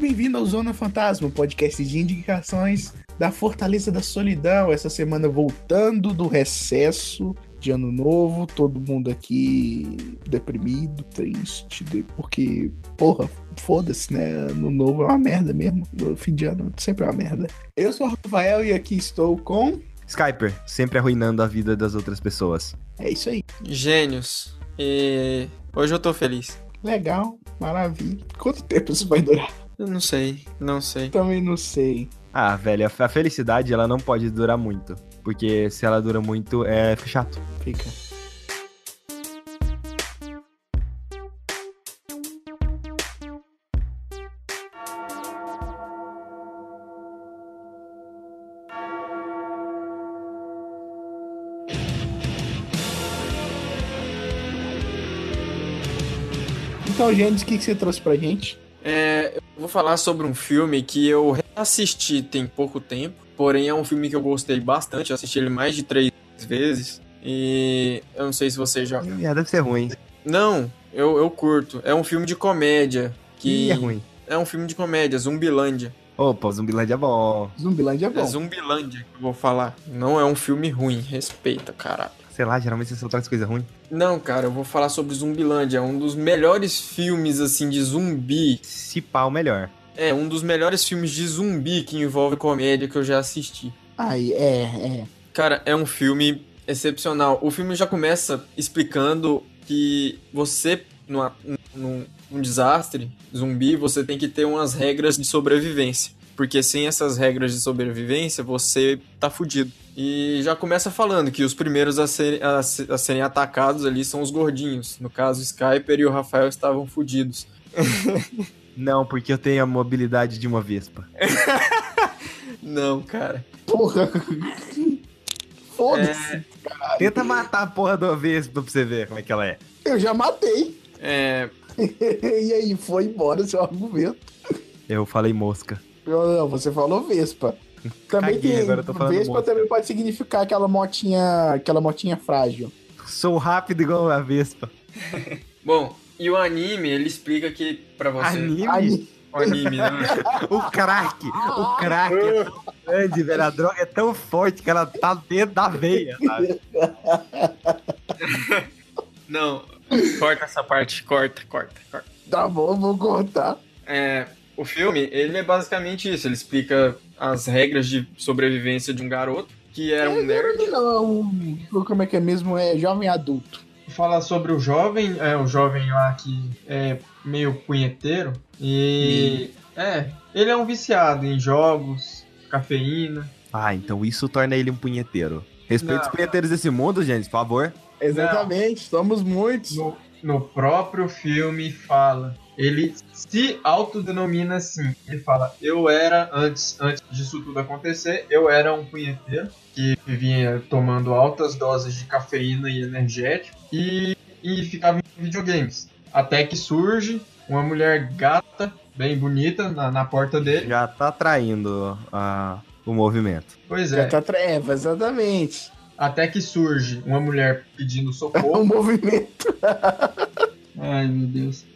bem-vindo ao Zona Fantasma, podcast de indicações da Fortaleza da Solidão. Essa semana voltando do recesso de ano novo, todo mundo aqui deprimido, triste, porque, porra, foda-se, né? Ano novo é uma merda mesmo. O fim de ano sempre é uma merda. Eu sou o Rafael e aqui estou com. Skyper, sempre arruinando a vida das outras pessoas. É isso aí. Gênios. E hoje eu tô feliz. Legal, maravilha. Quanto tempo isso vai durar? Eu não sei, não sei. Também não sei. Ah, velho, a felicidade ela não pode durar muito. Porque se ela dura muito, é chato. Fica. Então, gente, o que que você trouxe pra gente? É, eu vou falar sobre um filme que eu reassisti tem pouco tempo, porém é um filme que eu gostei bastante, eu assisti ele mais de três vezes, e eu não sei se você já... É, deve ser ruim. Não, eu, eu curto, é um filme de comédia, que... Ih, é ruim. É um filme de comédia, Zumbilândia. Opa, Zumbilândia é bom. Zumbilândia é bom. É Zumbilândia que eu vou falar, não é um filme ruim, respeita, caralho. Sei lá, geralmente você só traz coisa ruim. Não, cara, eu vou falar sobre Zumbilândia, é um dos melhores filmes, assim, de zumbi Se pá, o melhor. É um dos melhores filmes de zumbi que envolve comédia que eu já assisti. Ai, é, é. Cara, é um filme excepcional. O filme já começa explicando que você, numa, num, num desastre zumbi, você tem que ter umas regras de sobrevivência. Porque sem essas regras de sobrevivência, você tá fudido. E já começa falando que os primeiros a, ser, a, a serem atacados ali são os gordinhos. No caso, o Skyper e o Rafael estavam fudidos. Não, porque eu tenho a mobilidade de uma vespa. Não, cara. Porra. Foda-se. Tenta matar a porra da vespa pra você ver como é que ela é. Eu já matei. É, e aí, foi embora seu argumento. Eu falei mosca. Não, não, você falou Vespa. Também Caguei, tem. agora eu tô falando Vespa mosca. também pode significar aquela motinha. Aquela motinha frágil. Sou rápido igual a vespa. Bom, e o anime, ele explica que pra você. Anime? Aí, O anime, né? O crack! O crack é tão grande, velho. A droga é tão forte que ela tá dentro da veia, sabe? Não, corta essa parte, corta, corta, corta. tá bom, vou cortar. É, o filme, ele é basicamente isso. Ele explica as regras de sobrevivência de um garoto que era um nerd. Não, um- como é que é mesmo? É jovem adulto. Fala sobre o jovem, é o jovem lá que é meio punheteiro e é, ele é um viciado em jogos, cafeína. Ah, então isso torna ele um punheteiro. Respeite Não. os punheteiros desse mundo, gente, por favor. Exatamente, somos muitos. No, no próprio filme fala. Ele se autodenomina assim. Ele fala: Eu era, antes, antes disso tudo acontecer, eu era um punheteiro que vivia tomando altas doses de cafeína e energético e, e ficava em videogames. Até que surge uma mulher gata, bem bonita, na, na porta dele. Já tá atraindo ah, o movimento. Pois Já é. tá treva, exatamente. Até que surge uma mulher pedindo É um socorro. movimento. Ai, meu Deus.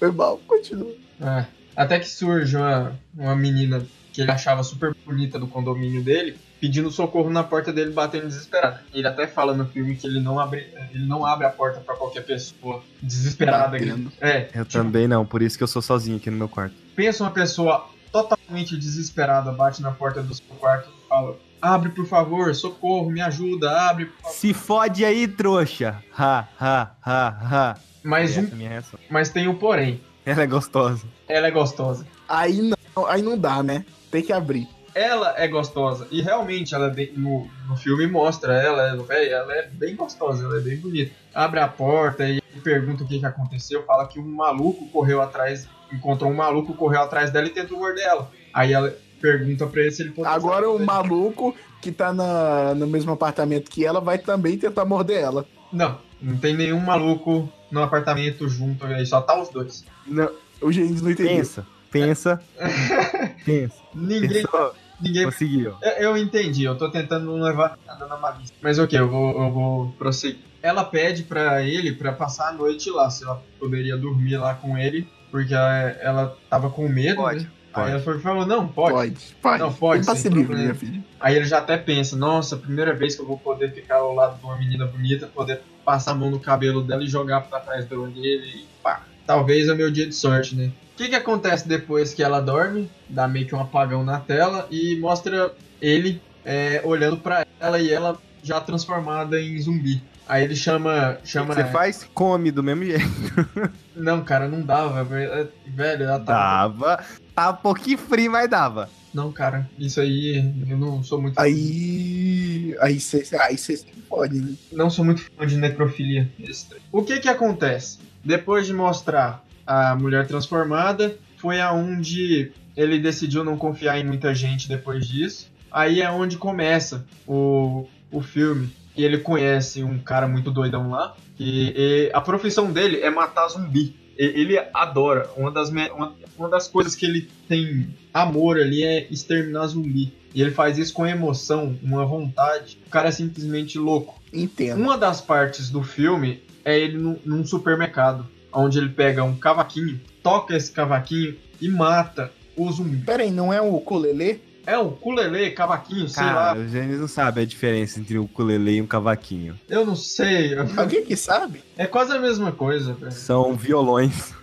Foi mal, continua. É. Até que surge uma, uma menina que ele achava super bonita do condomínio dele, pedindo socorro na porta dele, batendo desesperada. Ele até fala no filme que ele não abre, ele não abre a porta pra qualquer pessoa desesperada. Batendo. É, Eu tipo, também não, por isso que eu sou sozinho aqui no meu quarto. pensa uma pessoa totalmente desesperada, bate na porta do seu quarto e fala: Abre, por favor, socorro, me ajuda, abre. por favor." Se fode aí, trouxa! Ha, ha, ha, ha. Mas, um, é reação. mas tem um porém. Ela é gostosa. Ela é gostosa. Aí não, aí não dá, né? Tem que abrir. ela é gostosa. E realmente, ela é no, no filme mostra ela, ela, véi, ela é bem gostosa, ela é bem bonita. Abre a porta e pergunta o que, que aconteceu. Fala que um maluco correu atrás, encontrou um maluco, correu atrás dela e tentou morder ela. Aí ela pergunta pra ele se ele pode. Agora o maluco que tá na, no mesmo apartamento que ela vai também tentar morder ela. Não, não tem nenhum maluco no apartamento junto, aí só tá os dois. Não, o Gênesis não entendeu. Pensa, pensa, pensa. Ninguém. Pensou, ninguém conseguiu. Eu, eu entendi, eu tô tentando não levar nada na malícia. Mas ok, eu vou, eu vou prosseguir. Ela pede pra ele pra passar a noite lá, se ela poderia dormir lá com ele porque ela, ela tava com medo, Pode, né? Aí falou, não, pode. Pode, pode. Não, pode, livre, problema. minha filha. Aí ele já até pensa, nossa, primeira vez que eu vou poder ficar ao lado de uma menina bonita, poder passar a mão no cabelo dela e jogar pra trás do orelha e pá. Talvez é meu dia de sorte, né? O que que acontece depois que ela dorme? Dá meio que um apagão na tela e mostra ele é, olhando pra ela e ela já transformada em zumbi. Aí ele chama. Chama você faz? Come do mesmo jeito. Não, cara, não dava. velho. Velho, ela tá. Dava. Tá um pouquinho frio, mas dava. Não, cara, isso aí eu não sou muito. Aí. Aí você aí cê pode, né? não sou muito fã de necrofilia. O que que acontece? Depois de mostrar a mulher transformada, foi aonde ele decidiu não confiar em muita gente depois disso. Aí é onde começa o, o filme. E ele conhece um cara muito doidão lá. E, a profissão dele é matar zumbi. E- Ele adora. Uma das, uma, uma das coisas que ele tem amor ali é exterminar zumbi. E ele faz isso com emoção, uma vontade. O cara é simplesmente louco. Entendo. Uma das partes do filme é ele num, num supermercado, onde ele pega um cavaquinho, toca esse cavaquinho e mata o zumbi. Pera aí, não é o Colelê? É um ukulele, cavaquinho, sei Cara, lá. o Gênesis não sabe a diferença entre um ukulele e um cavaquinho. Eu não sei. Alguém que sabe? É quase a mesma coisa, velho. São violões.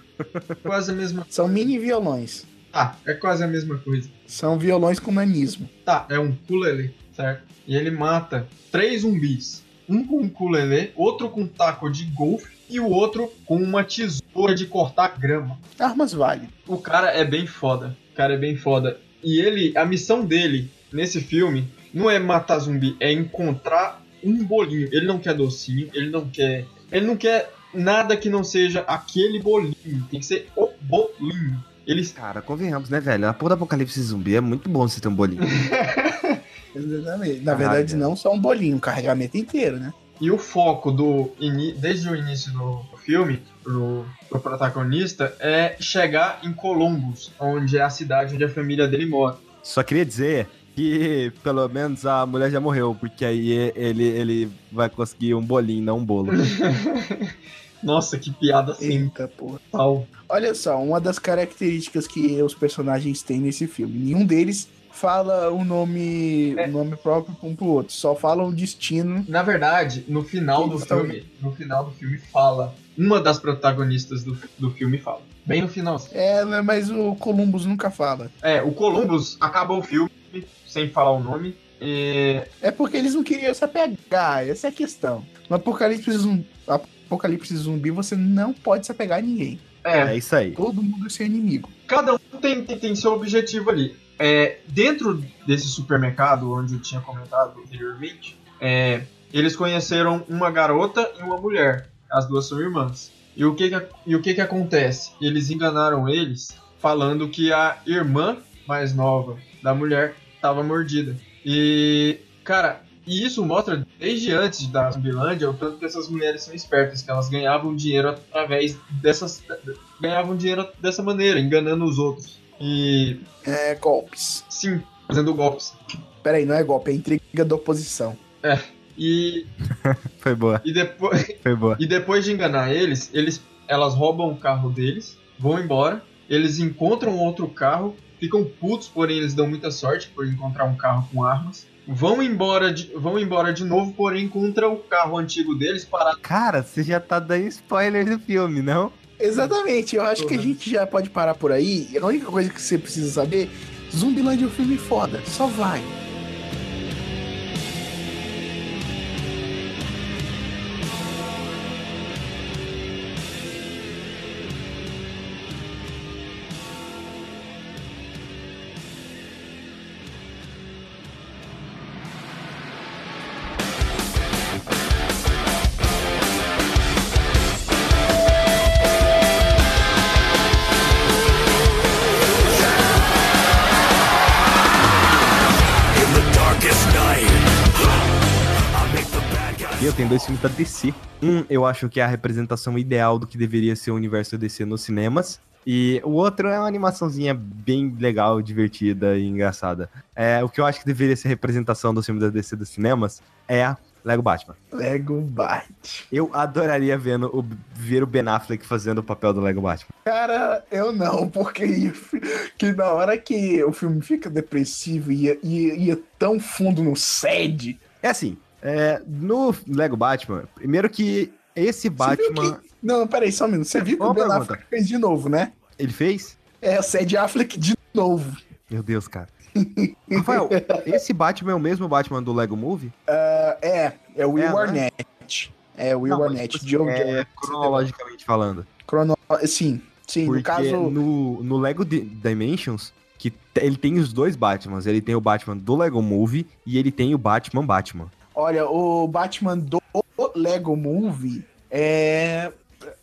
Quase a mesma. São mini violões. Ah, é quase a mesma coisa. São violões com nanismo. Tá, é um ukulele, certo? E ele mata três zumbis. Um com um ukulele, outro com um taco de golfe e o outro com uma tesoura de cortar grama. Armas válidas. O cara é bem foda. O cara é bem foda. E ele, a missão dele nesse filme não é matar zumbi, é encontrar um bolinho. Ele não quer docinho, ele não quer. Ele não quer nada que não seja aquele bolinho. Tem que ser o bolinho. Ele. Cara, convenhamos, né, velho? A porra do apocalipse zumbi é muito bom você ter um bolinho. Exatamente. Na Caralho, verdade, não só um bolinho, um carregamento inteiro, né? E o foco do desde o início do filme pro, pro protagonista é chegar em Columbus, onde é a cidade onde a família dele mora. Só queria dizer que pelo menos a mulher já morreu, porque aí ele, ele vai conseguir um bolinho, não um bolo. Nossa, que piada Eita, porra. Olha só, uma das características que os personagens têm nesse filme. Nenhum deles fala o nome, É. o nome próprio um pro outro. Só falam o destino. Na verdade, no final do tão- filme, no final do filme fala, uma das protagonistas do, do filme fala. Bem no final. É, mas o Columbus nunca fala. É, o Columbus acabou o filme sem falar o nome. E É porque eles não queriam se apegar, essa é a questão. No Apocalipse Zumbi, Apocalipse Zumbi você não pode se apegar a ninguém. é, É isso aí. Todo mundo é seu inimigo. cada um tem, tem, tem seu objetivo ali. É, dentro desse supermercado, onde eu tinha comentado anteriormente, é, eles conheceram uma garota e uma mulher. As duas são irmãs. E o que que, e o que, que acontece? Eles enganaram eles falando que a irmã mais nova da mulher estava mordida. E, cara, e isso mostra desde antes da Zumbilândia o tanto que essas mulheres são espertas, que elas ganhavam dinheiro através dessas. ganhavam dinheiro dessa maneira, enganando os outros. E É golpes. sim, fazendo golpes. Peraí, não é golpe, é intriga da oposição. E, Foi boa, e, depois, foi boa. e depois de enganar eles, eles, elas roubam o carro deles, vão embora, eles encontram outro carro, ficam putos, porém eles dão muita sorte por encontrar um carro com armas. Vão embora de, vão embora de novo, porém encontram o carro antigo deles parado. Cara, você já tá dando spoiler do filme, não? Exatamente, eu acho que a Uhum. gente já pode parar por aí. A única coisa que você precisa saber: Zumbiland é um filme foda, só vai. Dois filmes da DC. Um, eu acho que é a representação ideal do que deveria ser o universo DC nos cinemas. E o outro é uma animaçãozinha bem legal, divertida e engraçada. É, o que eu acho que deveria ser a representação dos filmes da DC dos cinemas é Lego Batman. Lego Batman. Eu adoraria vendo o, ver o Ben Affleck fazendo o papel do Lego Batman. Cara, eu não, porque que na hora que o filme fica depressivo e ia, ia, ia tão fundo no sede. É assim, é, no Lego Batman, primeiro que esse Batman. Que... Não, peraí, só um minuto. Você viu que o Ben. Affleck fez de novo, né? Ele fez? É, o Sed Affleck de novo. Meu Deus, cara. Rafael, esse Batman é o mesmo Batman do Lego Movie? Uh, é, é o Will é, Arnett. Né? É o Will Não, Arnett. Tipo, Joe é, cronologicamente falando. Crono... Sim, sim. Porque no caso. No, no Lego Dimensions, que ele tem os dois Batmans. Ele tem o Batman do Lego Movie e ele tem o Batman Batman. Olha, o Batman do Lego Movie é,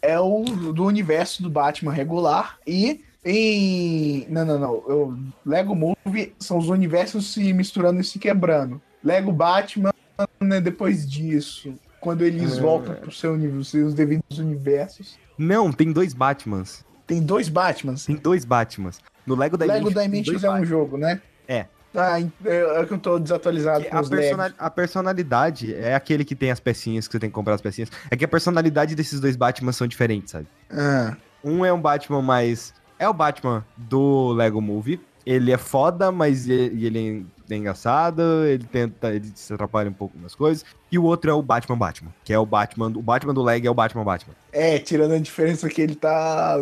é o do universo do Batman regular e em. Não, não, não. Eu, Lego Movie são os universos se misturando e se quebrando. Lego Batman, né, depois disso. Quando eles é... voltam pro seu seus devidos universos. Não, tem dois Batmans. Tem dois Batmans? Tem dois Batmans. No Lego Dimensions. Lego Dimensions é um jogo, né? É. Ah, é que eu tô desatualizado com a, personal, a personalidade é aquele que tem as pecinhas, que você tem que comprar as pecinhas. É que a personalidade desses dois Batman são diferentes, sabe? Ah. Um é um Batman mais. É o Batman do Lego Movie. Ele é foda, mas ele, ele é engraçado, ele tenta, ele se atrapalha um pouco nas coisas. E o outro é o Batman Batman, que é o Batman, o Batman do Lego é o Batman Batman. É, tirando a diferença que ele tá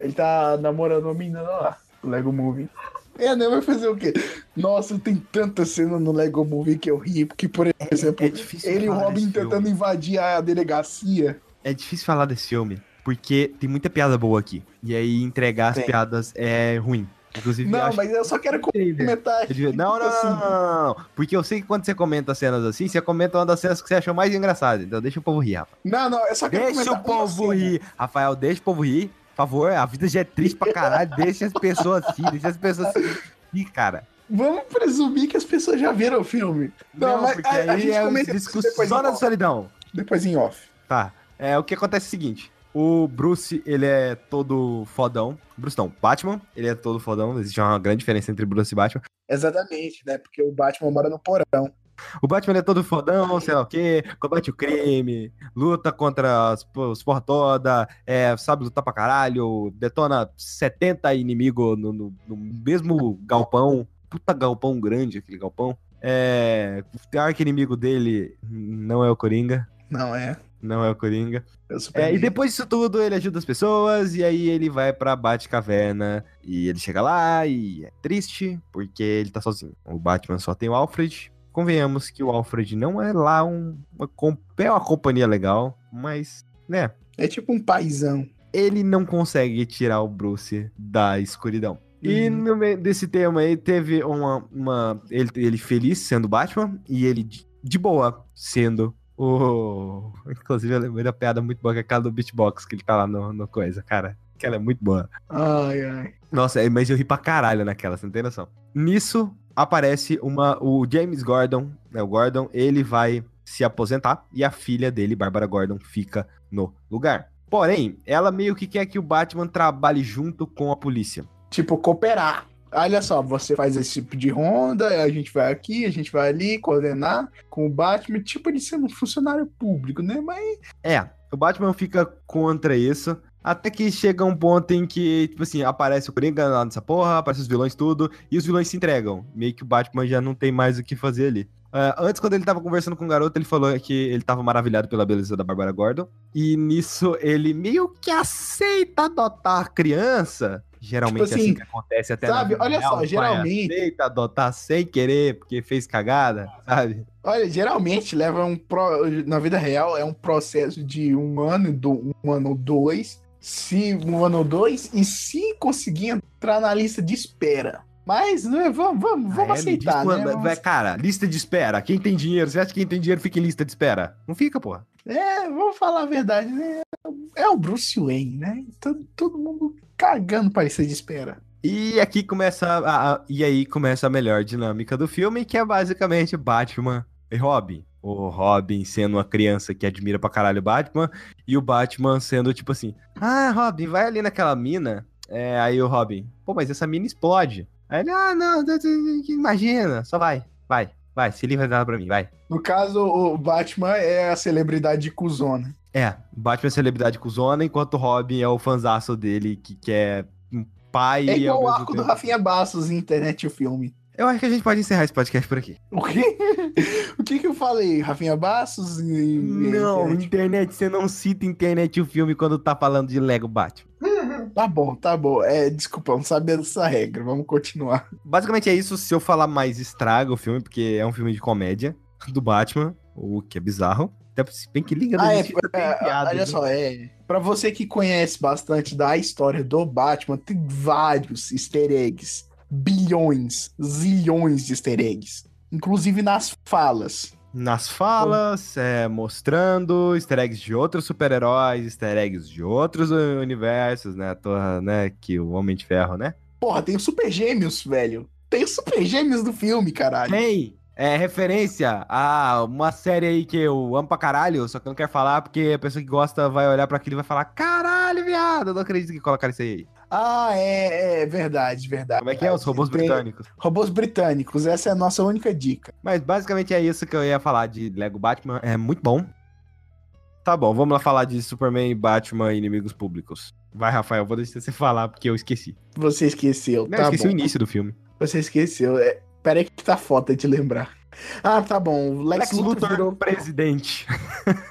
ele tá namorando uma menina lá, o Lego Movie. É, né? Vai fazer o quê? Nossa, tem tanta cena no Lego Movie que eu ri, porque, por exemplo, é, é ele e o Robin tentando filme. invadir a delegacia. É difícil falar desse filme, porque tem muita piada boa aqui. E aí entregar as piadas é ruim. Inclusive, não, mas eu só quero comentar. Não, não, assim. não, não, não, Porque eu sei que quando você comenta cenas assim, você comenta uma das cenas que você achou mais engraçada. Então deixa o povo rir, Rafa. Não, não, eu só quero Deixa o povo rir. Rafael, deixa o povo rir. Por favor, a vida já é triste pra caralho. deixa as pessoas assim, deixa as pessoas assim, cara. Vamos presumir que as pessoas já viram o filme. Não, Não mas porque a, aí a gente é discussão da solidão. Depois em off. Tá. É, o que acontece é o seguinte. O Bruce, ele é todo fodão. Bruce não, Batman, ele é todo fodão. Existe uma grande diferença entre Bruce e Batman. Exatamente, né? Porque o Batman mora no porão. O Batman é todo fodão, sei lá o quê, combate o crime, luta contra os, os porra toda, é, sabe lutar pra caralho, detona 70 inimigos no, no, no, mesmo galpão. Puta galpão grande, aquele galpão. É, o arco inimigo dele não é o Coringa. Não é. Não é o Coringa. É, e depois disso tudo, ele ajuda as pessoas, e aí ele vai pra Batcaverna, e ele chega lá, e é triste, porque ele tá sozinho. O Batman só tem o Alfred, convenhamos que o Alfred não é lá um, uma, é uma companhia legal, mas, né? É tipo um paizão. Ele não consegue tirar o Bruce da escuridão. E uhum. no meio desse tema aí teve uma. uma ele, ele feliz sendo Batman e ele de, de boa sendo o. Inclusive, eu lembrei da piada muito boa que é aquela do beatbox que ele tá lá no, no coisa, cara. Que ela é muito boa. Ai, ai. Nossa, é, mas eu ri pra caralho naquela, você não tem noção. Nisso, aparece uma, o James Gordon, né, o Gordon, ele vai se aposentar e a filha dele, Bárbara Gordon, fica no lugar. Porém, ela meio que quer que o Batman trabalhe junto com a polícia. Tipo, cooperar. Olha só, você faz esse tipo de ronda, a gente vai aqui, a gente vai ali, coordenar com o Batman, tipo ele sendo um funcionário público, né? Mas. É, o Batman fica contra isso. Até que chega um ponto em que, tipo assim, aparece o Coringa lá nessa porra, aparece os vilões tudo, e os vilões se entregam. Meio que o Batman já não tem mais o que fazer ali. Uh, antes, quando ele tava conversando com o garoto, ele falou que ele tava maravilhado pela beleza da Barbara Gordon. E nisso ele meio que aceita adotar a criança. Geralmente tipo assim, assim que acontece até Sabe, olha real, só, geralmente. Aceita adotar sem querer, porque fez cagada, sabe? Olha, geralmente leva um. Pro, na vida real é um processo de um ano, do, um ano ou dois se um ano ou dois e se conseguir entrar na lista de espera. Mas né, vamos, vamos, vamos ah, é, aceitar, né? Vamos... Cara, lista de espera. Quem tem dinheiro, você acha que quem tem dinheiro fica em lista de espera? Não fica, porra. É, vamos falar a verdade, né? É o Bruce Wayne, né? Todo, todo mundo cagando pra lista de espera. E aqui começa a, a, e aí começa a melhor dinâmica do filme, que é basicamente Batman e Robin o Robin sendo uma criança que admira pra caralho o Batman, e o Batman sendo tipo assim: Ah, Robin, vai ali naquela mina. É, aí o Robin, pô, mas essa mina explode. Aí ele, ah, não, imagina, só vai, vai. Vai, se livra dela pra mim, vai. No caso, o Batman é a celebridade cuzona. É, Batman é celebridade cuzona, enquanto o Robin é o fanzaço dele, que quer um pai É igual o arco do tempo- Rafinha Bastos em internet o filme. Eu acho que a gente pode encerrar esse podcast por aqui. O quê? o que que eu falei? Rafinha Bastos e... Não, internet? internet, você não cita internet o filme quando tá falando de Lego Batman. Tá bom, tá bom. É, desculpa, eu não sabia dessa regra. Vamos continuar. Basicamente é isso. Se eu falar mais, estraga o filme, porque é um filme de comédia do Batman, o que é bizarro. Até se bem que liga Ah, é, tem é, piada, olha né? só, é. Pra você que conhece bastante da história do Batman, tem vários easter eggs. Bilhões, zilhões de easter eggs. Inclusive nas falas. Nas falas, é, mostrando easter eggs de outros super-heróis, easter eggs de outros universos, né? toa, né? Que o Homem de Ferro, né? Porra, tem os Super Gêmeos, velho. Tem os Super Gêmeos do filme, caralho. Tem! É referência a uma série aí que eu amo pra caralho, só que eu não quero falar porque a pessoa que gosta vai olhar pra aquilo e vai falar: caralho, viado, eu não acredito que colocaram isso aí. Ah, é, é verdade, verdade. Como é que é? Os robôs Tem- britânicos. Robôs britânicos, essa é a nossa única dica. Mas basicamente é isso que eu ia falar de Lego Batman. É muito bom. Tá bom, vamos lá falar de Superman, Batman e inimigos públicos. Vai, Rafael, vou deixar você falar porque eu esqueci. Você esqueceu, Não, tá eu esqueci bom. o início do filme. Você esqueceu. É, pera aí que tá foda de lembrar. Ah, tá bom. Lex, Lex Luthor, Luthor virou... presidente.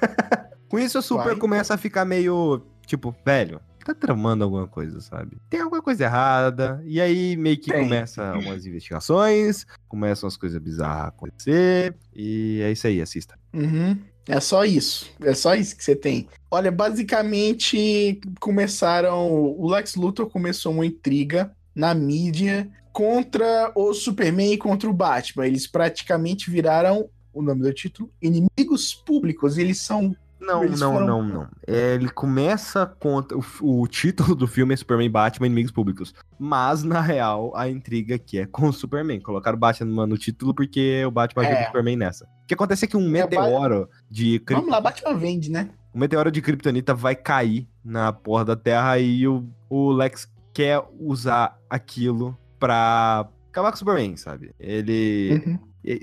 Com isso, o Super Vai. começa a ficar meio, tipo, velho, tá tramando alguma coisa, sabe? Tem alguma coisa errada. E aí meio que Tem. começa umas investigações, começam as coisas bizarras a acontecer. E é isso aí, assista. Uhum. É só isso. É só isso que você tem. Olha, basicamente começaram. O Lex Luthor começou uma intriga na mídia contra o Superman e contra o Batman. Eles praticamente viraram o nome do título inimigos públicos. Eles são. Não, Eles não, foram- não, não. É, ele começa contra. O, o título do filme é Superman e Batman Inimigos Públicos. Mas, na real, a intriga aqui é com o Superman. Colocaram o Batman no título porque o Batman ajuda É. o Superman nessa. O que acontece é que um É, meteoro de. cri- Vamos lá, Batman vende, né? Um meteoro de Kryptonita vai cair na porra da Terra e o, o Lex quer usar aquilo pra acabar com o Superman, sabe? Ele. Uhum.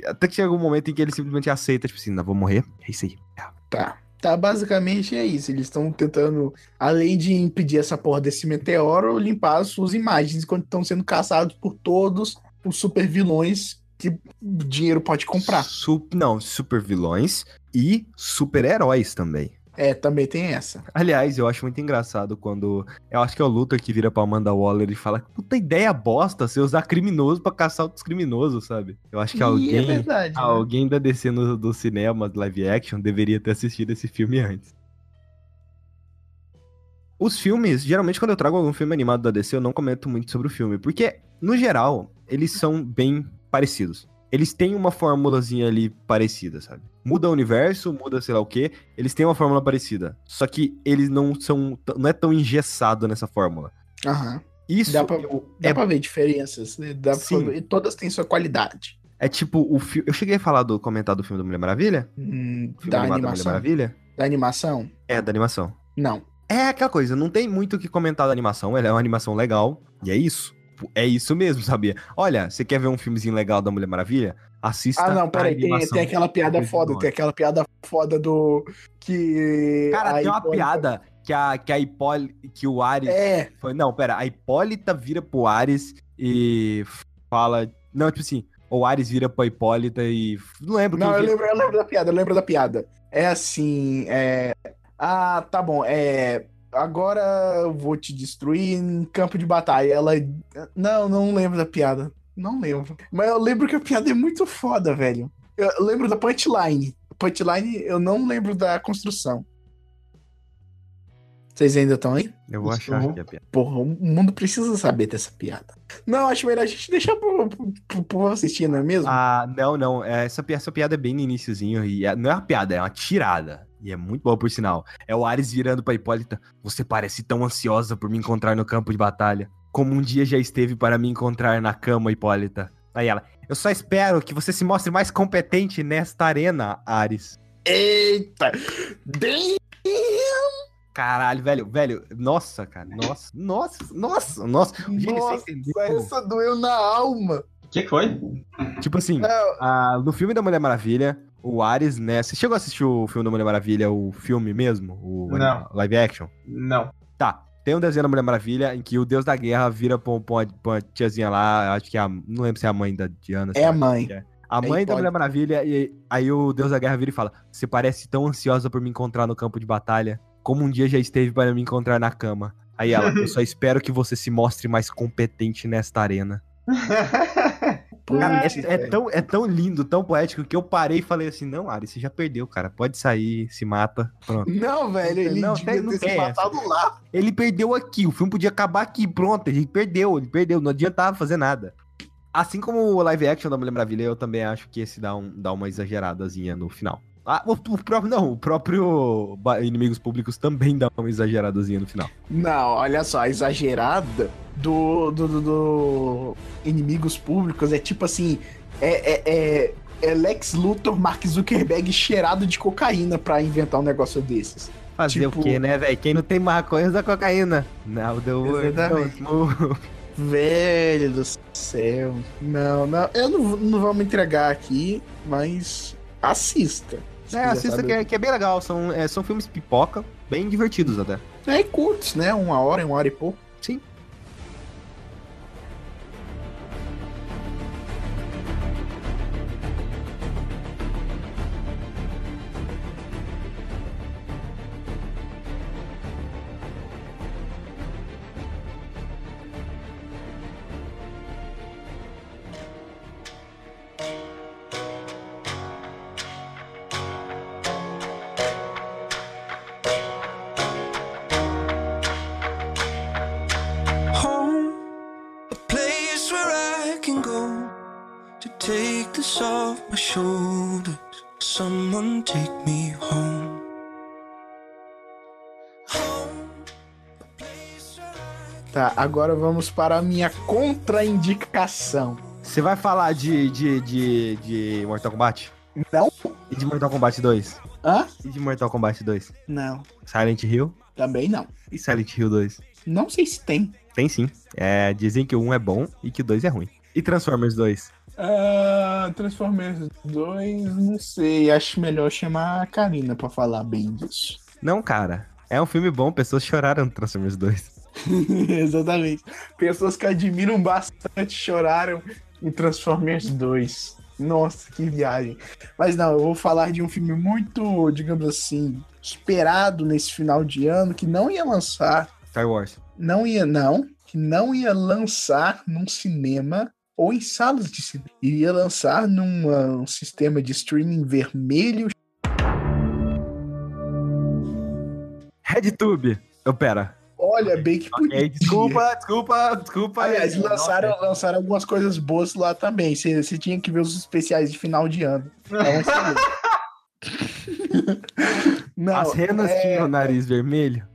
Até que chega um momento em que ele simplesmente aceita, tipo assim, não, vou morrer. É isso aí. Tá. Tá, basicamente é isso. Eles estão tentando, além de impedir essa porra desse meteoro, limpar as suas imagens enquanto estão sendo caçados por todos os super vilões que dinheiro pode comprar. Não, super vilões e super-heróis também. É, também tem essa. Aliás, eu acho muito engraçado quando. Eu acho que é o Luthor que vira pra Amanda Waller e fala: Puta ideia bosta, você usar criminoso pra caçar outros criminosos, sabe? Eu acho que E alguém. é verdade. né? Alguém da DC no, do cinema, live action, deveria ter assistido esse filme antes. Os filmes, geralmente quando eu trago algum filme animado da DC, eu não comento muito sobre o filme, porque, no geral, eles são bem parecidos. Eles têm uma formulazinha ali parecida, sabe? Muda o universo, muda sei lá o quê, eles têm uma fórmula parecida. Só que eles não são. não é tão engessado nessa fórmula. Aham. Isso Dá pra- eu- Dá é pra ver diferenças. né? Dá pra Sim. todas têm sua qualidade. É tipo o filme. Eu cheguei a falar do comentar do filme da Mulher Maravilha? Hum, da animado da Mulher animação. Maravilha? Da animação? É, da animação. Não. É aquela coisa, não tem muito o que comentar da animação, ela é uma animação legal, e é isso. É isso mesmo, sabia? Olha, você quer ver um filmezinho legal da Mulher Maravilha? Assista Ah, não, peraí, tem, tem aquela piada foda, tem aquela piada foda do. Que. Cara, tem uma Hipólita- piada que a, que a Hipólita, que o Ares... É, Foi, não, pera, a Hipólita vira pro Ares e fala... Não, tipo assim, o Ares vira pra Hipólita e... Não lembro Não, eu lembro, eu lembro da piada, eu lembro da piada. É assim, é... Ah, tá bom, é... Agora eu vou te destruir em campo de batalha. Ela... Não, não lembro da piada. Não lembro. Mas eu lembro que a piada é muito foda, velho. Eu lembro da punchline. Punchline, eu não lembro da construção. Vocês ainda estão aí? Eu vou achar aqui a piada. Porra, o mundo precisa saber dessa piada. Não, acho melhor a gente deixar pro, pro, pro povo assistir, não é mesmo? Ah, não, não. é, Essa, essa piada é bem no iniciozinho. E é- não é uma piada, é uma tirada. E é muito boa, por sinal. É o Ares virando pra Hipólita. Você parece tão ansiosa por me encontrar no campo de batalha. Como um dia já esteve para me encontrar na cama, Hipólita. Aí ela, eu só espero que você se mostre mais competente nesta arena, Ares. Eita! Damn! Caralho, velho, velho. Nossa, cara. Nossa, nossa, nossa, nossa. Gente, Nossa, você entendeu? essa doeu na alma. que, que foi? Tipo assim, ah, no filme da Mulher Maravilha, o Ares, né? Você chegou a assistir o filme da Mulher Maravilha, o filme mesmo? O Não. live action? Não. Tá. Tem um desenho da Mulher Maravilha em que o deus da guerra vira pra, um- pra uma, pra uma tiazinha lá, acho que é a, não lembro se é a mãe da Diana. É a mãe. é. A mãe Aí da pode. Mulher Maravilha, e aí o deus da guerra vira e fala: Você parece tão ansiosa por me encontrar no campo de batalha, como um dia já esteve para me encontrar na cama. Aí ela, eu só espero que você se mostre mais competente nesta arena. Cara, é, é tão, é tão lindo, tão poético, que eu parei e falei assim: Não, Ari, você já perdeu, cara. Pode sair, se mata. Pronto. Não, velho, ele Não, devia tem- não ter se matado lá. Ele perdeu aqui, o filme podia acabar aqui, pronto. Ele perdeu, ele perdeu, não adiantava fazer nada. Assim como o live action da Mulher Maravilha, eu também acho que esse dá, um, dá uma exageradazinha no final. Ah, o, próprio, não, o próprio Inimigos Públicos também dá uma exageradazinha no final. Não, olha só, a exagerada do, do, do- do Inimigos Públicos é tipo assim: é, é, é, é Lex Luthor, Mark Zuckerberg cheirado de cocaína pra inventar um negócio desses. Fazer Tipo- o quê, né, velho? Quem não tem maconha usa cocaína. Não, deu. Exatamente. Velho do céu. Não, não, eu não, não vou me entregar aqui, mas assista. É, assista que é, que é bem legal. São, é, são filmes pipoca, bem divertidos até. É, e curtos, né? Uma hora, uma hora e pouco. Sim. Agora vamos para a minha contraindicação. Você vai falar de, de, de, de Mortal Kombat? Não? E de Mortal Kombat 2? Hã? E de Mortal Kombat 2? Não. Silent Hill? Também não. E Silent Hill 2? Não sei se tem. Tem sim. É, dizem que o 1 é bom e que o 2 é ruim. E Transformers 2? Ah, Transformers 2, não sei. Acho melhor chamar a Karina pra falar bem disso. Não, cara. É um filme bom, pessoas choraram no Transformers 2. Exatamente. Pessoas que admiram bastante choraram em Transformers 2. Nossa, que viagem. Mas não, eu vou falar de um filme muito, digamos assim, esperado nesse final de ano, que não ia lançar, Star Wars. não ia, não, que não ia lançar num cinema ou em salas de cinema. Iria lançar num ah, um sistema de streaming vermelho. RedTube. Eu, pera. Olha, bem que podia. Ok, desculpa, desculpa, desculpa. Aliás, Não, lançaram, lançaram algumas coisas boas lá também. Você tinha que ver os especiais de final de ano. É não, As renas é- tinham o nariz vermelho.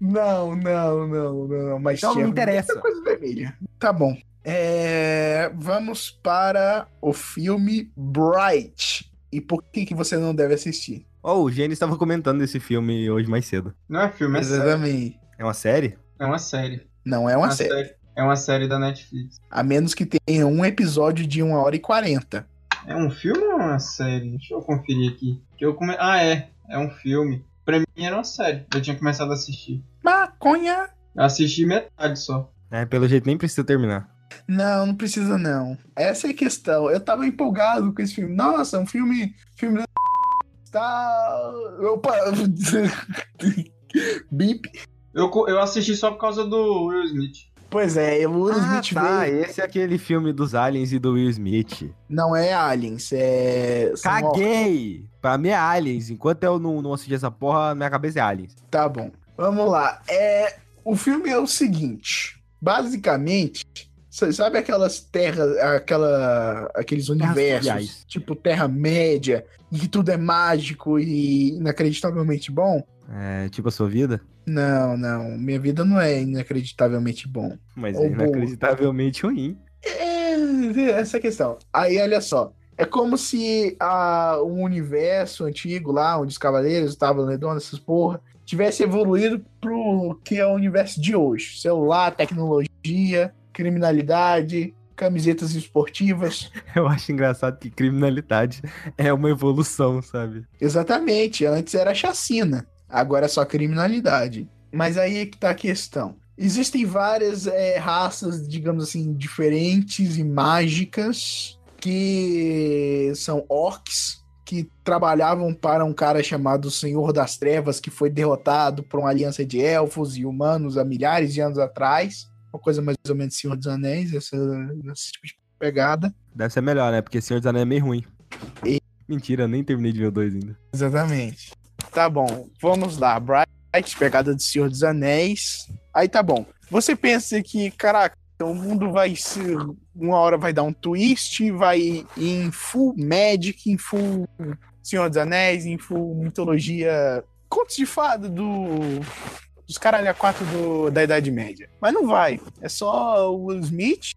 Não, não, não, não. Mas Então não tinha me interessa. muita coisa vermelha. Tá bom. É, vamos para o filme Bright. E por que, que você não deve assistir? Oh, o Gênesis estava comentando desse filme hoje mais cedo. Não é filme, é. Exatamente. É uma série? É uma série. Não é uma série. É uma série da Netflix. A menos que tenha um episódio de 1 hora e 40. É um filme ou uma série? Deixa eu conferir aqui. Que eu come... Ah, é. É um filme. Pra mim era uma série. Eu tinha começado a assistir. Maconha. Eu assisti metade só. É, pelo jeito nem precisa terminar. Não, não precisa não. Essa é a questão. Eu tava empolgado com esse filme. Nossa, um filme. Filme. Tá. Opa! Bip. Eu, eu assisti só por causa do Will Smith. Pois é, o Will ah, Smith tá. veio. Esse é aquele filme dos aliens e do Will Smith. Não é Aliens, é. Caguei! Pra mim é aliens. Enquanto eu não, não assisti essa porra, minha cabeça é aliens. Tá bom. Vamos lá. É, o filme é o seguinte. Basicamente, sa- sabe aquelas terras, aquela, aqueles universos, tipo Terra-média, em que tudo é mágico e inacreditavelmente bom? É, tipo a sua vida. Não, não. Minha vida não é inacreditavelmente bom. Mas Ou é inacreditavelmente ruim. É, essa é a questão. Aí, olha só. É como se a, o universo antigo lá, onde os cavaleiros estavam redondos, essas porra, tivesse evoluído pro que é o universo de hoje. Celular, tecnologia, criminalidade, camisetas esportivas. Eu acho engraçado que criminalidade é uma evolução, sabe? Exatamente, antes era chacina, agora é só criminalidade. Mas aí é que tá a questão. Existem várias é, raças, digamos assim, diferentes e mágicas que são orcs, que trabalhavam para um cara chamado Senhor das Trevas, que foi derrotado por uma aliança de elfos e humanos há milhares de anos atrás. Uma coisa mais ou menos Senhor dos Anéis, essa, esse tipo de pegada. Deve ser melhor, né? Porque Senhor dos Anéis é meio ruim. E- Mentira, nem terminei de ver o 2 ainda. Exatamente. Tá bom, vamos lá. Bright, pegada do Senhor dos Anéis. Aí tá bom. Você pensa que, caraca, o mundo vai ser. Uma hora vai dar um twist, vai em full Magic, em full Senhor dos Anéis, em full mitologia. Contos de fada do. Dos caralho a quatro do, da Idade Média. Mas não vai. É só o Smith,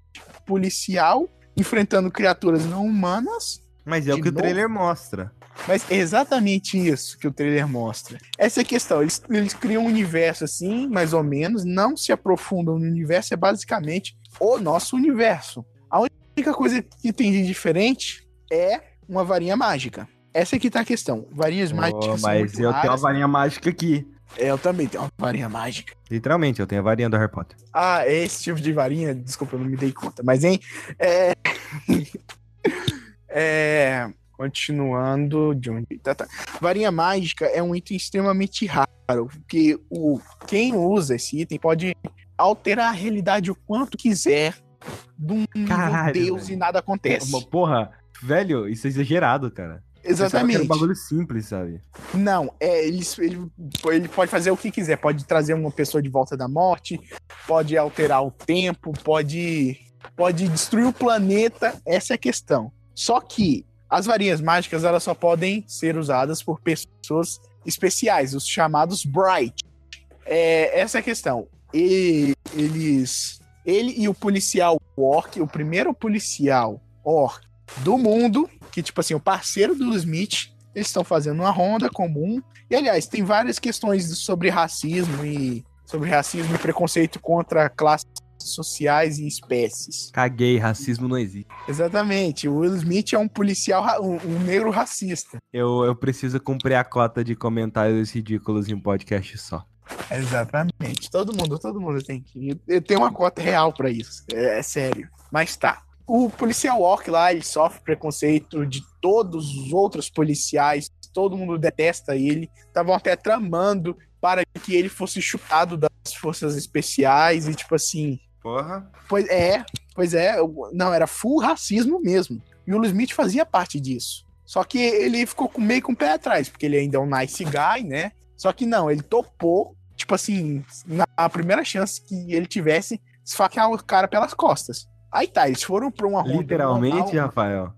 policial, enfrentando criaturas não humanas Mas é De o que o novo? trailer mostra. mas é exatamente isso que o trailer mostra. Essa é a questão. Eles, eles criam um universo assim, mais ou menos, não se aprofundam no universo, é basicamente o nosso universo. A única coisa que tem de diferente é uma varinha mágica. Essa aqui tá a questão. Varinhas Oh, mágicas. são mas eu tenho uma raras. varinha mágica aqui. É, Eu também tenho uma varinha mágica. Literalmente, eu tenho a varinha do Harry Potter. Ah, é esse tipo de varinha, desculpa, eu não me dei conta. Mas, hein? É. é... Continuando de onde. Tá, tá. Varinha mágica é um item extremamente raro, porque o... quem usa esse item pode alterar a realidade o quanto quiser de um Deus velho. e nada acontece. Uma Porra, velho, isso é exagerado, cara. Exatamente. Era um bagulho simples, sabe? Não, é, ele, ele, ele pode fazer o que quiser, pode trazer uma pessoa de volta da morte, pode alterar o tempo, pode, pode destruir o planeta, essa é a questão. Só que as varinhas mágicas elas só podem ser usadas por pessoas especiais, os chamados Bright. É, essa é a questão. E, eles, ele e o policial Orc, o primeiro policial Orc do mundo, que tipo assim, o parceiro do Smith, eles estão fazendo uma ronda comum. E, aliás, tem várias questões sobre racismo e sobre racismo e preconceito contra classes sociais e espécies. Caguei, racismo não existe. Exatamente. O Will Smith é um policial, um, um negro racista. Eu, eu preciso cumprir a cota de comentários ridículos em um podcast só. Exatamente. Todo mundo, todo mundo tem que. Eu tenho uma cota real pra isso. É, é sério. Mas tá. O policial Orc lá, ele sofre preconceito de todos os outros policiais. Todo mundo detesta ele. Estavam até tramando para que ele fosse chutado das forças especiais e tipo assim. Porra. Pois é, pois é. Não, era full racismo mesmo. E o Will Smith fazia parte disso. Só que ele ficou com- meio com o pé atrás, porque ele ainda é um nice guy, né? Só que não, ele topou, tipo assim, na primeira chance que ele tivesse, esfaquear o cara pelas costas. Aí tá, eles foram pra uma ronda Literalmente, normal. Rafael.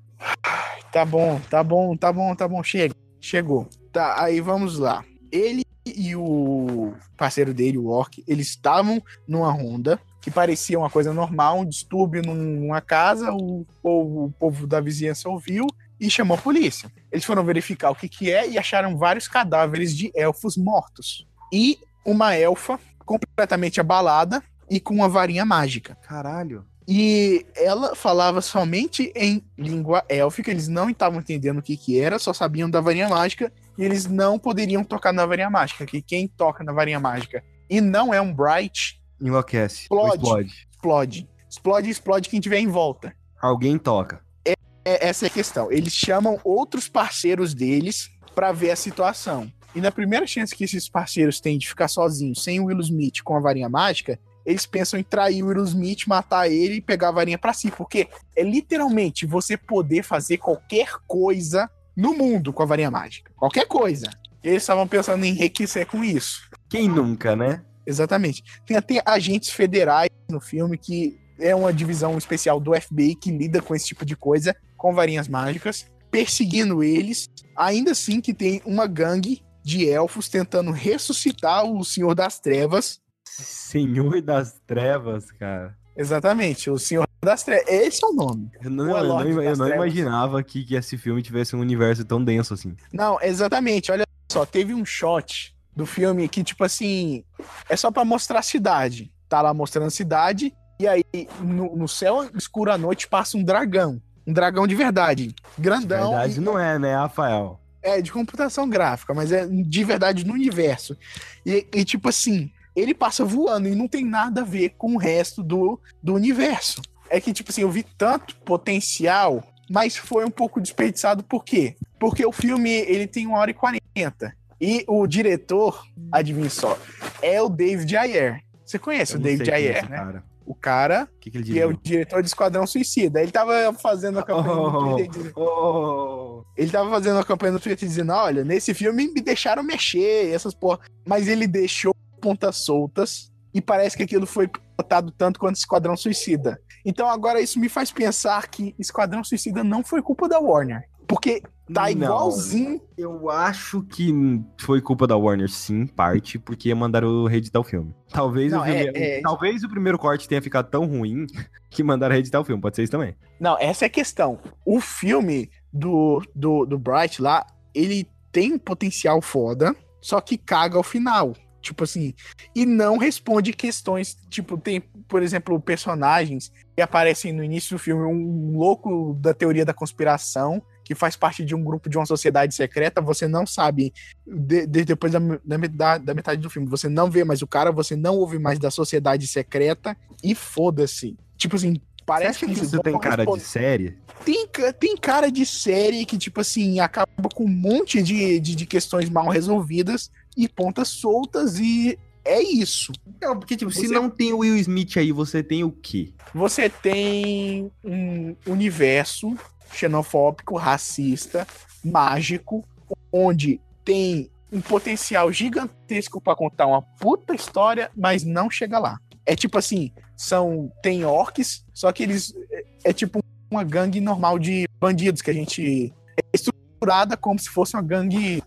Tá bom, tá bom, tá bom, tá bom, chega. Chegou. Tá, aí vamos lá. Ele e o parceiro dele, o Orc, eles estavam numa ronda que parecia uma coisa normal, um distúrbio numa casa, o, o, o povo da vizinhança ouviu e chamou a polícia. Eles foram verificar o que que é e acharam vários cadáveres de elfos mortos. E uma elfa completamente abalada e com uma varinha mágica. Caralho. E ela falava somente em língua élfica, eles não estavam entendendo o que que era, só sabiam da varinha mágica, e eles não poderiam tocar na varinha mágica, que quem toca na varinha mágica e não é um Bright, Enlouquece. Explode. Explode. explode. Explode, explode quem tiver em volta. Alguém toca. É, essa é a questão. Eles chamam outros parceiros deles pra ver a situação. E na primeira chance que esses parceiros têm de ficar sozinhos, sem o Will Smith com a varinha mágica, eles pensam em trair o Will Smith, matar ele e pegar a varinha pra si. Porque é literalmente você poder fazer qualquer coisa no mundo com a varinha mágica. Qualquer coisa. E eles estavam pensando em enriquecer com isso. Quem nunca, né? Exatamente. Tem até agentes federais no filme que é uma divisão especial do FBI que lida com esse tipo de coisa, com varinhas mágicas, perseguindo eles. Ainda assim que tem uma gangue de elfos tentando ressuscitar o Senhor das Trevas. Senhor das Trevas, cara. Exatamente, o Senhor das Trevas. Esse é o nome. Eu não, eu não, eu não imaginava que, que esse filme tivesse um universo tão denso assim. Não, exatamente. Olha só, teve um shot do filme que, tipo assim, é só pra mostrar a cidade. Tá lá mostrando a cidade E aí, no, no céu escuro à noite, passa um dragão. Um dragão de verdade. Grandão. Verdade não é, né, Rafael? É, de computação gráfica, mas é de verdade no universo. E, e, tipo assim, ele passa voando e não tem nada a ver com o resto do, do universo. É que, tipo assim, eu vi tanto potencial, mas foi um pouco desperdiçado. Por quê? Porque o filme, ele tem uma hora e quarenta. E o diretor, adivinha só, é o David Ayer. Você conhece Eu o David é Ayer, esse né? cara. O cara que, que ele que é o diretor de Esquadrão Suicida. Ele tava fazendo a campanha no Oh, Twitter dizendo- oh. ele tava fazendo a campanha no Twitter dizendo: olha, nesse filme me deixaram mexer, essas porra. Mas ele deixou pontas soltas e parece que aquilo foi plotado tanto quanto Esquadrão Suicida. Então agora isso me faz pensar que Esquadrão Suicida não foi culpa da Warner. Porque tá igualzinho. Eu acho que foi culpa da Warner, sim, parte, porque mandaram reeditar o filme. Talvez, Não, o, filme- é- é- talvez o primeiro corte tenha ficado tão ruim que mandaram reeditar o filme. Pode ser isso também. Não, essa é a questão. O filme do, do, do Bright lá, ele tem um potencial foda, só que caga ao final. Tipo assim, e não responde questões. Tipo, tem, por exemplo, personagens que aparecem no início do filme, um louco da teoria da conspiração, que faz parte de um grupo de uma sociedade secreta, você não sabe, de- de- depois da, da, metade, da metade do filme, você não vê mais o cara, você não ouve mais da sociedade secreta, e foda-se. Tipo assim, parece que eles isso tem cara de série? tem, tem cara de série que, tipo assim, acaba com um monte de, de, de questões mal resolvidas e pontas soltas, e é isso. Não, porque, tipo, se Você- não tem o Will Smith aí, você tem o quê? Você tem um universo xenofóbico, racista, mágico, onde tem um potencial gigantesco pra contar uma puta história, mas não chega lá. É tipo assim, são tem orcs, só que eles é, é tipo uma gangue normal de bandidos que a gente é estruturada como se fosse uma gangue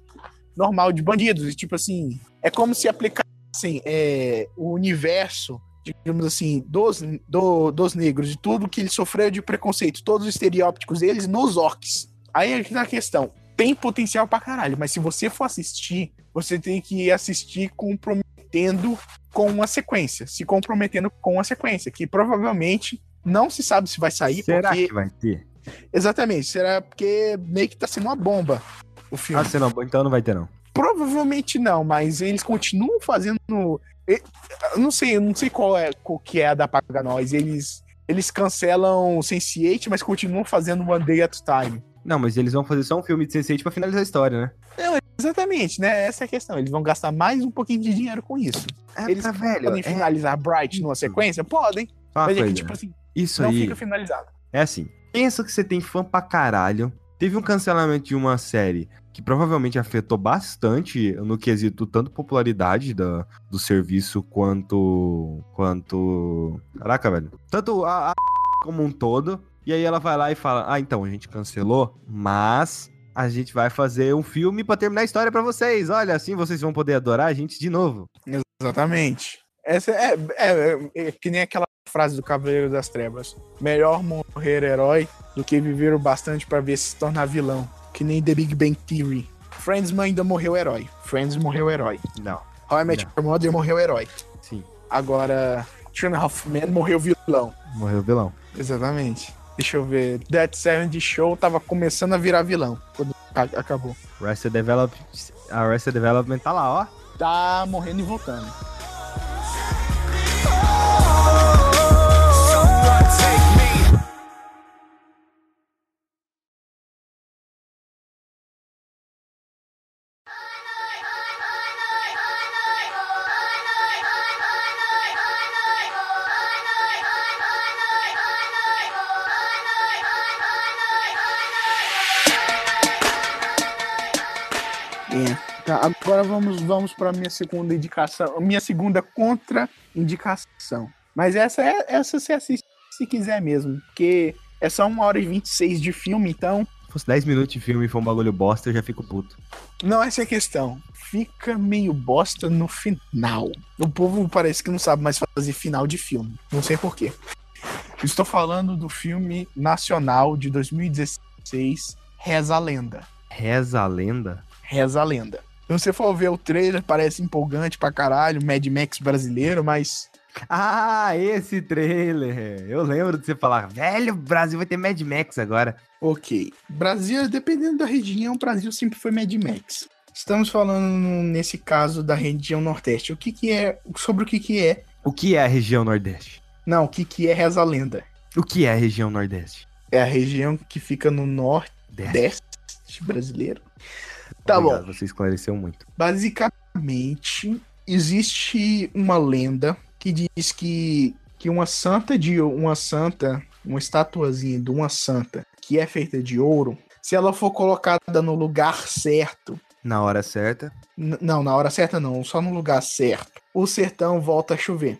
normal de bandidos, e tipo assim, é como se aplicassem é, o universo digamos assim, dos, do- dos negros, de tudo que eles sofreram de preconceito, todos os estereótipos deles nos orcs. Aí é que tá a questão. Tem potencial pra caralho, mas se você for assistir, você tem que assistir comprometendo com uma sequência. Se comprometendo com uma sequência, que provavelmente não se sabe se vai sair, Será porque. que vai ter? Exatamente, será porque meio que tá sendo uma bomba o filme. Ah, se não, então não vai ter, não. Provavelmente não, mas eles continuam fazendo. Eu não sei, eu não sei qual é qual que é a da Paga Nós. Eles, eles cancelam o Sense8, mas continuam fazendo One Day at a Time. Não, mas eles vão fazer só um filme de Sense8 pra finalizar a história, né? Exatamente, né? Essa é a questão. Eles vão gastar mais um pouquinho de dinheiro com isso. É, Eles tá, velho. Podem é finalizar Bright numa sequência? Podem. uma mas é que, tipo assim, Isso não aí fica finalizado. é assim. Pensa que você tem fã pra caralho. Teve um cancelamento de uma série que provavelmente afetou bastante no quesito tanto popularidade da, do serviço quanto. quanto. Caraca, velho. Tanto a, a como um todo. E aí ela vai lá e fala: Ah, então, a gente cancelou, mas a gente vai fazer um filme pra terminar a história pra vocês. Olha, assim vocês vão poder adorar a gente de novo. Exatamente. Essa é, é, é- é que nem aquela frase do Cavaleiro das Trevas. Melhor morrer herói do que viver o bastante pra ver se tornar vilão. Que nem The Big Bang Theory. Friends ainda morreu herói. Friends morreu herói. Não, How I Met Your Mother morreu herói. sim. Agora, Two and Half Men morreu vilão. Morreu vilão. Exatamente. Deixa eu ver. Dead Seventy Show tava começando a virar vilão quando acabou. Arrested Development, Arrested Development tá lá, ó. Tá morrendo e voltando. Tá, agora vamos, vamos para minha segunda indicação, minha segunda contra-indicação. Mas essa é essa você assiste se quiser mesmo, porque é só uma hora e 26 de filme, então Se fosse 10 minutos de filme e for um bagulho bosta, eu já fico puto. não essa é a questão. Fica meio bosta no final. O povo parece que não sabe mais fazer final de filme. Não sei porquê. Estou falando do filme nacional de 2016, Reza a Lenda. Reza a lenda? Reza a lenda. Se você for ver o trailer, parece empolgante pra caralho, Mad Max brasileiro, mas Ah, esse trailer. Eu lembro de você falar, velho, o Brasil vai ter Mad Max agora. Ok. Brasil, dependendo da região, o Brasil sempre foi Mad Max. Estamos falando, nesse caso, da região Nordeste. O que que é... Sobre o que que é... O que é a região Nordeste? Não, o que que é Reza a Lenda. O que é a região Nordeste? É a região que fica no Nordeste Desce. brasileiro. Tá Obrigado, bom. Você esclareceu muito. Basicamente, existe uma lenda que diz que, que uma santa de uma santa, uma estatuazinha de uma santa que é feita de ouro, se ela for colocada no lugar certo, Na hora certa. não, na hora certa não, só no lugar certo, o sertão volta a chover.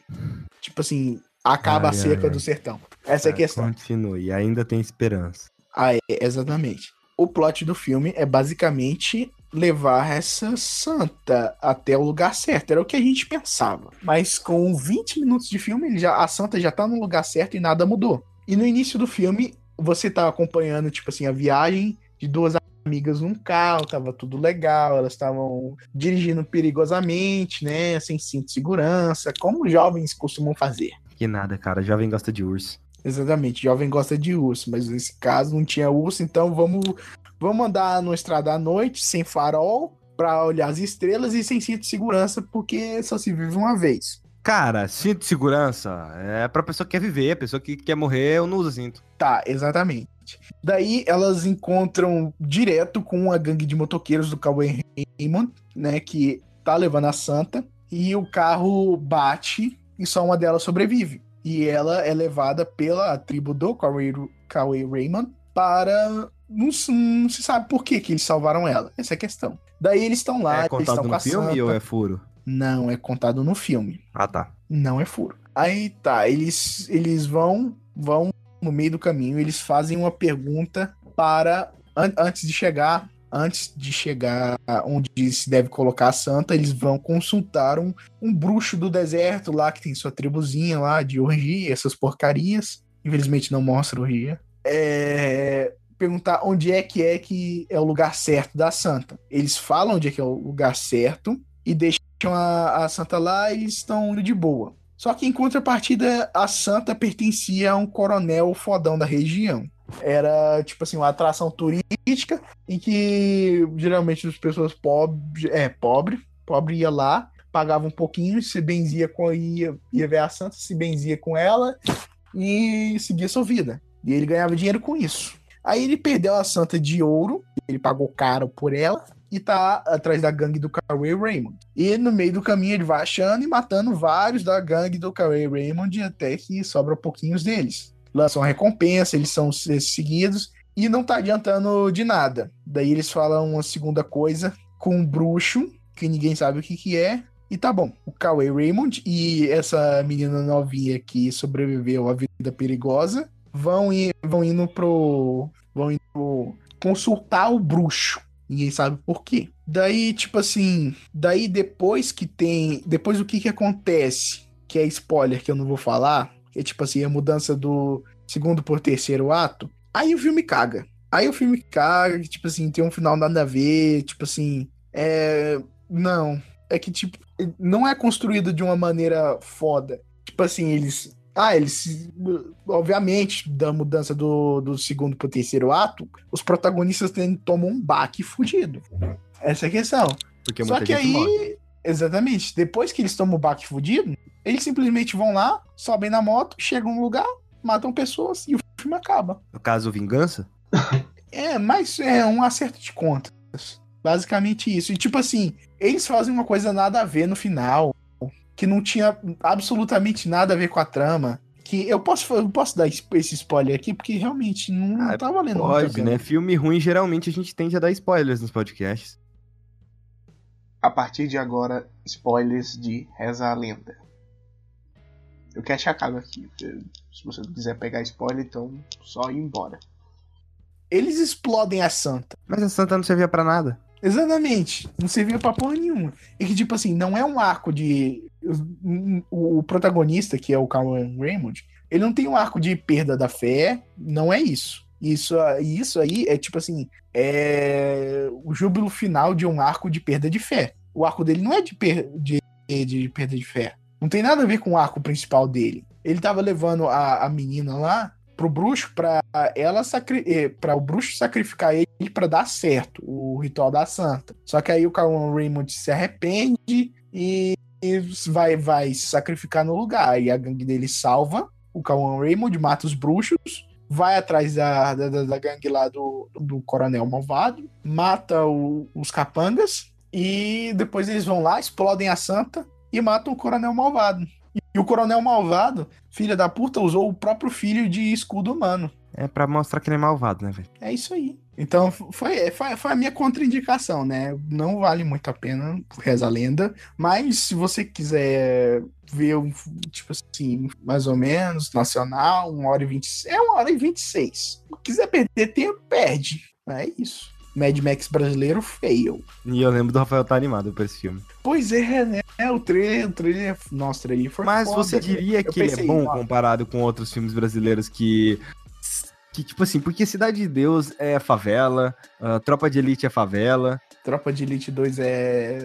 Tipo assim, acaba Ai, a seca ai, ai. do sertão. Essa é a Tá, questão. Continue, ainda tem esperança. Ah, é, exatamente. O plot do filme é basicamente levar essa santa até o lugar certo. Era o que a gente pensava. Mas com 20 minutos de filme, já, a santa já tá no lugar certo e nada mudou. E no início do filme, você tá acompanhando, tipo assim, a viagem de duas amigas num carro, tava tudo legal, elas estavam dirigindo perigosamente, né, sem cinto de segurança, como jovens costumam fazer. Que nada, cara. Jovem gosta de urso. Exatamente, jovem gosta de urso, mas nesse caso não tinha urso, então vamos, vamos andar no estrada à noite, sem farol, pra olhar as estrelas e sem cinto de segurança, porque só se vive uma vez. Cara, cinto de segurança é pra pessoa que quer viver, a pessoa que quer morrer, eu não uso cinto. Tá, exatamente. Daí elas encontram direto com a gangue de motoqueiros do Cauê Raymond, né, que tá levando a santa, e o carro bate e só uma delas sobrevive. E ela é levada pela tribo do Cauê Cauê Raymond para. Não, se- não se sabe por que, que eles salvaram ela. Essa é a questão. Daí eles estão lá, é eles estão com no filme santa. ou é furo? Não, é contado no filme. Ah, tá. Não é furo. Aí tá, eles, eles vão vão no meio do caminho, eles fazem uma pergunta para an- antes de chegar, antes de chegar onde se deve colocar a santa, eles vão consultar um, um bruxo do deserto lá que tem sua tribuzinha lá de orgia, essas porcarias. Infelizmente não mostra orgia. É, perguntar onde é que é que é o lugar certo da santa. Eles falam onde é que é o lugar certo e deixam a, a santa lá e estão indo de boa. Só que em contrapartida, a santa pertencia a um coronel fodão da região. Era, tipo assim, uma atração turística em que geralmente as pessoas pobres, é, pobre, pobre ia lá, pagava um pouquinho, se benzia com ia, ia ver a santa, se benzia com ela e seguia sua vida. E ele ganhava dinheiro com isso. Aí ele perdeu a santa de ouro, ele pagou caro por ela, e tá atrás da gangue do Cauê Raymond. E no meio do caminho ele vai achando e matando vários da gangue do Cauê Raymond até que sobra pouquinhos deles. Lançam recompensa, eles são seguidos e não tá adiantando de nada. Daí eles falam uma segunda coisa com um bruxo, que ninguém sabe o que que é, e tá bom. O Cauê Raymond e essa menina novinha que sobreviveu à vida perigosa vão, ir, vão indo pro. vão indo pro consultar o bruxo. Ninguém sabe por quê. Daí, tipo assim, daí depois que tem. Depois o que que acontece? Que é spoiler que eu não vou falar. É tipo assim, a mudança do segundo por terceiro ato. Aí o filme caga. Aí o filme caga, tipo assim, tem um final nada a ver. Tipo assim. É. Não. É que, tipo, não é construído de uma maneira foda. Tipo assim, eles. Ah, eles. Obviamente, da mudança do, do segundo pro terceiro ato, os protagonistas tem, tomam um baque fudido. Essa é a questão. Porque Só que aí. morre. Exatamente. Depois que eles tomam o baque fudido, eles simplesmente vão lá, sobem na moto, chegam no lugar, matam pessoas e o filme acaba. No caso, Vingança? É, mas é um acerto de contas. Basicamente isso. E tipo assim, eles fazem uma coisa nada a ver no final, que não tinha absolutamente nada a ver com a trama. Que eu posso, eu posso dar esse spoiler aqui, porque realmente não, não Ah, tá valendo Pode, né? Filme ruim, geralmente a gente tende a dar spoilers nos podcasts. A partir de agora, spoilers de Reza a Lenda. O cast acaba aqui. Se você não quiser pegar spoiler, então só ir embora. Eles explodem a santa. Mas a Santa não servia pra nada. Exatamente. Não servia pra porra nenhuma. E que, tipo assim, não é um arco de. O, protagonista, que é o Calvin Raymond, ele não tem um arco de perda da fé. Não é isso. Isso, isso aí é tipo assim. É o júbilo final de um arco de perda de fé. O arco dele não é de, per, de, de perda de fé. Não tem nada a ver com o arco principal dele. Ele tava levando a, a menina lá pro bruxo pra ela eh, para o bruxo sacrificar ele para dar certo o ritual da santa. Só que aí o Cauan Raymond se arrepende e e vai vai se sacrificar no lugar. E a gangue dele salva o Cauan Raymond, mata os bruxos, vai atrás da, da, da gangue lá do, do coronel malvado, mata o- os capangas e depois eles vão lá, explodem a santa e matam o coronel malvado. E o coronel malvado, filha da puta, usou o próprio filho de escudo humano. É pra mostrar que ele é malvado, né, velho? É isso aí. Então foi, foi, foi a minha contraindicação, né? Não vale muito a pena, reza a lenda. Mas se você quiser ver um, tipo assim, mais ou menos, nacional, uma hora e vinte. É uma hora e vinte e seis. Se quiser perder tempo, perde. É isso. Mad Max brasileiro, fail. E eu lembro do Rafael tá animado por esse filme. Pois é, né? O trailer, o trailer. Nossa, o trailer foi Mas foda. você diria Eu que ele é bom comparado com outros filmes brasileiros que. Que, tipo assim, porque Cidade de Deus é favela, ah, Tropa de Elite é favela. Tropa de Elite 2 é.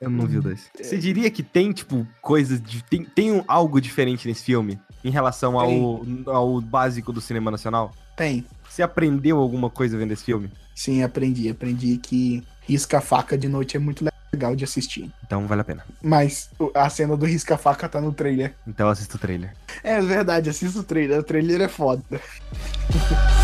Eu não vi o dois. Você diria que tem, tipo, coisas. De, tem, tem um- algo diferente nesse filme em relação ao, ao básico do cinema nacional? Tem. Você aprendeu alguma coisa vendo esse filme? Sim, aprendi. Aprendi que risca-faca de noite é muito legal de assistir. Então vale a pena. Mas a cena do risca-faca tá no trailer. Então assista o trailer. É verdade, assista o trailer. O trailer é foda.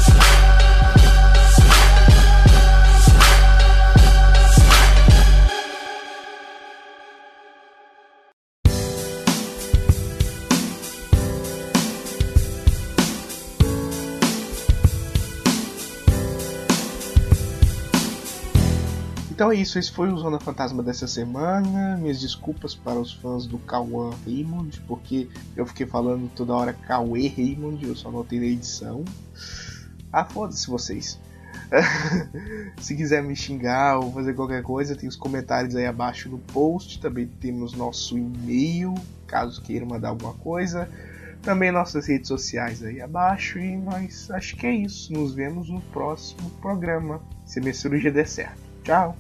Então é isso, esse foi o Zona Fantasma dessa semana. Minhas desculpas para os fãs do Cauã Raymond, porque eu fiquei falando toda hora Cauê Raymond, eu só notei na edição. Ah, foda-se vocês. Se quiser me xingar ou fazer qualquer coisa, tem os comentários aí abaixo no post. Também temos nosso e-mail, caso queira mandar alguma coisa. Também nossas redes sociais aí abaixo. E nós acho que é isso. Nos vemos no próximo programa. Se minha cirurgia der certo. Tchau!